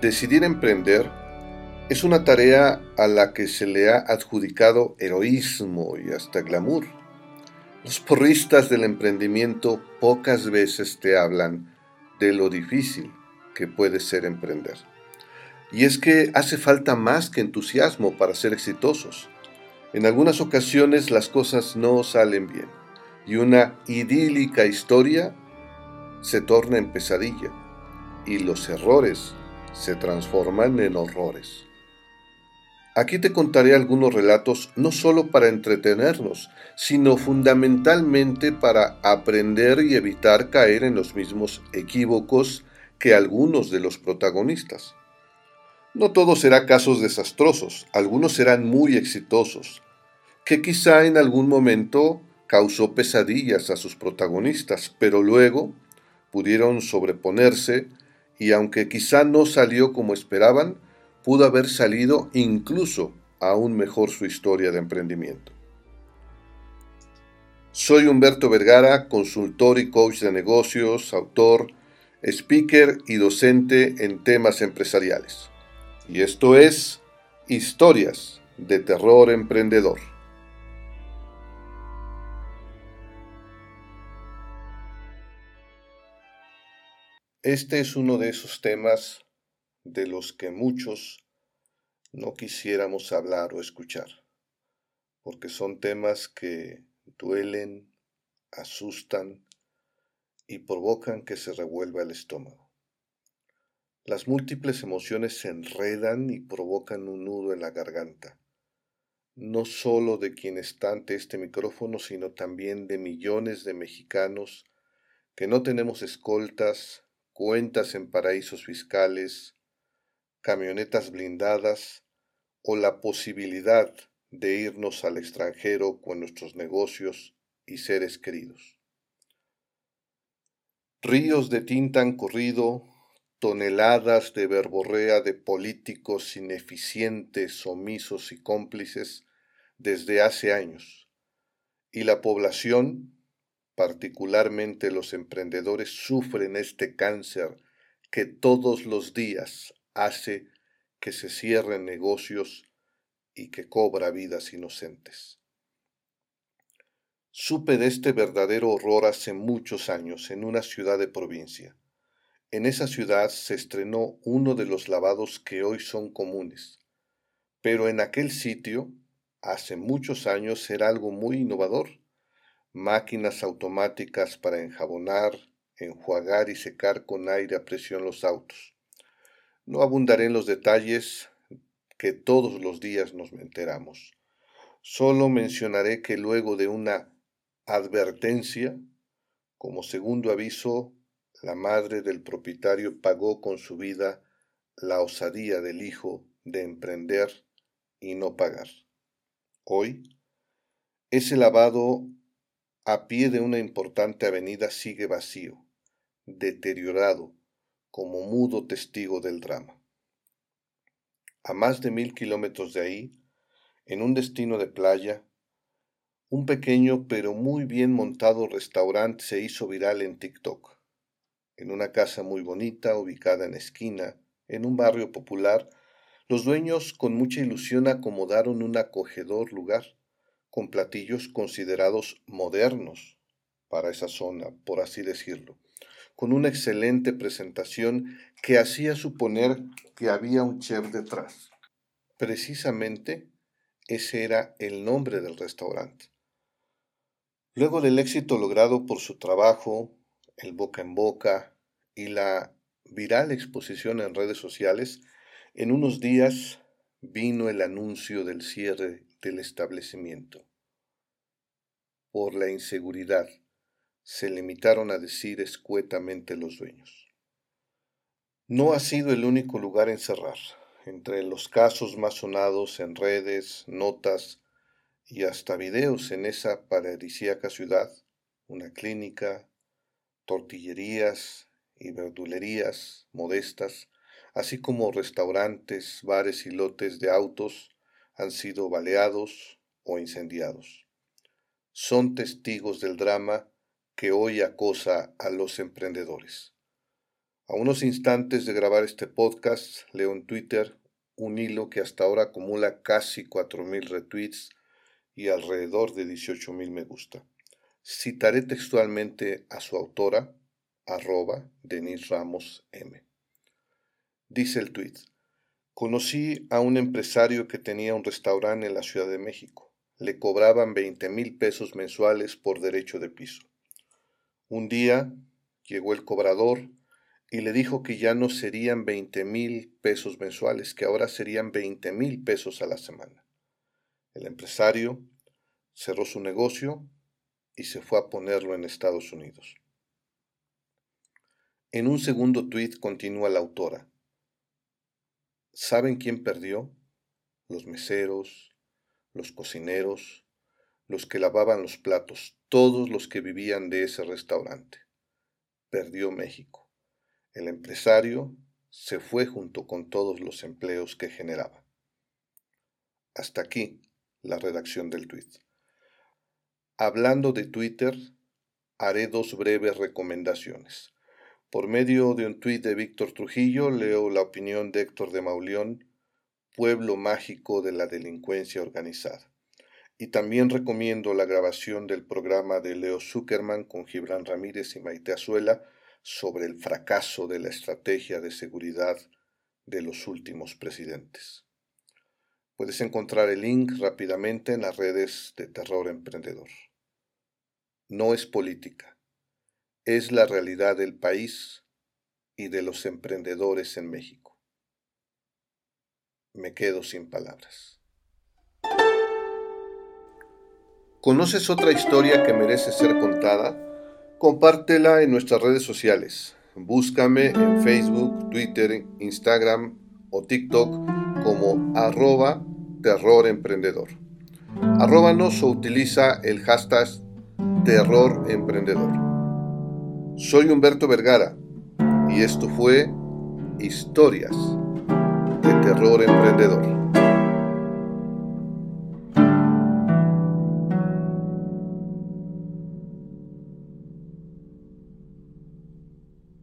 Decidir emprender es una tarea a la que se le ha adjudicado heroísmo y hasta glamour. Los porristas del emprendimiento pocas veces te hablan de lo difícil que puede ser emprender. Y es que hace falta más que entusiasmo para ser exitosos. En algunas ocasiones las cosas no salen bien y una idílica historia se torna en pesadilla y los errores se transforman en horrores. Aquí te contaré algunos relatos no solo para entretenernos, sino fundamentalmente para aprender y evitar caer en los mismos equívocos que algunos de los protagonistas. No todo será casos desastrosos, algunos serán muy exitosos, que quizá en algún momento causó pesadillas a sus protagonistas, pero luego pudieron sobreponerse y aunque quizá no salió como esperaban, pudo haber salido incluso aún mejor su historia de emprendimiento. Soy Humberto Vergara, consultor y coach de negocios, autor, speaker y docente en temas empresariales. Y esto es Historias de Terror Emprendedor. Este es uno de esos temas de los que muchos no quisiéramos hablar o escuchar, porque son temas que duelen, asustan y provocan que se revuelva el estómago. Las múltiples emociones se enredan y provocan un nudo en la garganta, no solo de quien está ante este micrófono, sino también de millones de mexicanos que no tenemos escoltas, cuentas en paraísos fiscales, camionetas blindadas o la posibilidad de irnos al extranjero con nuestros negocios y seres queridos. Ríos de tinta han corrido, toneladas de verborrea de políticos ineficientes, omisos y cómplices desde hace años, y la población, particularmente los emprendedores, sufren este cáncer que todos los días hace que se cierren negocios y que cobra vidas inocentes. Supe de este verdadero horror hace muchos años en una ciudad de provincia. En esa ciudad se estrenó uno de los lavados que hoy son comunes, pero en aquel sitio, hace muchos años, era algo muy innovador. Máquinas automáticas para enjabonar, enjuagar y secar con aire a presión los autos. No abundaré en los detalles que todos los días nos enteramos. Solo mencionaré que luego de una advertencia, como segundo aviso, la madre del propietario pagó con su vida la osadía del hijo de emprender y no pagar. Hoy, ese lavado a pie de una importante avenida sigue vacío, deteriorado, como mudo testigo del drama. A más de mil kilómetros de ahí, en un destino de playa, un pequeño pero muy bien montado restaurante se hizo viral en TikTok. En una casa muy bonita, ubicada en esquina, en un barrio popular, los dueños con mucha ilusión acomodaron un acogedor lugar, con platillos considerados modernos para esa zona, por así decirlo con una excelente presentación que hacía suponer que había un chef detrás. Precisamente ese era el nombre del restaurante. Luego del éxito logrado por su trabajo, el boca en boca y la viral exposición en redes sociales, en unos días vino el anuncio del cierre del establecimiento. Por la inseguridad, se limitaron a decir escuetamente los dueños. No ha sido el único lugar en cerrar. Entre los casos más sonados en redes, notas y hasta videos en esa paradisíaca ciudad, una clínica, tortillerías y verdulerías modestas, así como restaurantes, bares y lotes de autos han sido baleados o incendiados. Son testigos del drama que hoy acosa a los emprendedores. A unos instantes de grabar este podcast, leo en Twitter un hilo que hasta ahora acumula casi 4.000 retweets y alrededor de 18.000 me gusta. Citaré textualmente a su autora, arroba Denis Ramos M. Dice el tweet, conocí a un empresario que tenía un restaurante en la Ciudad de México. Le cobraban 20 mil pesos mensuales por derecho de piso. Un día llegó el cobrador y le dijo que ya no serían 20 mil pesos mensuales, que ahora serían 20 mil pesos a la semana. El empresario cerró su negocio y se fue a ponerlo en Estados Unidos. En un segundo tuit continúa la autora. ¿Saben quién perdió? Los meseros, los cocineros, los que lavaban los platos, todos los que vivían de ese restaurante. Perdió México. El empresario se fue junto con todos los empleos que generaba. Hasta aquí la redacción del tuit. Hablando de Twitter, haré dos breves recomendaciones. Por medio de un tuit de Víctor Trujillo leo la opinión de Héctor de Mauleón, Pueblo Mágico de la Delincuencia Organizada. Y también recomiendo la grabación del programa de Leo Zuckerman con Gibran Ramírez y Maite Azuela sobre el fracaso de la estrategia de seguridad de los últimos presidentes. Puedes encontrar el link rápidamente en las redes de Terror Emprendedor. No es política es la realidad del país y de los emprendedores en México. Me quedo sin palabras. ¿Conoces otra historia que merece ser contada? Compártela en nuestras redes sociales. Búscame en Facebook, Twitter, Instagram o TikTok como arroba terroremprendedor. Arróbanos o utiliza el hashtag terroremprendedor. Soy Humberto Vergara y esto fue Historias Terror Emprendedor.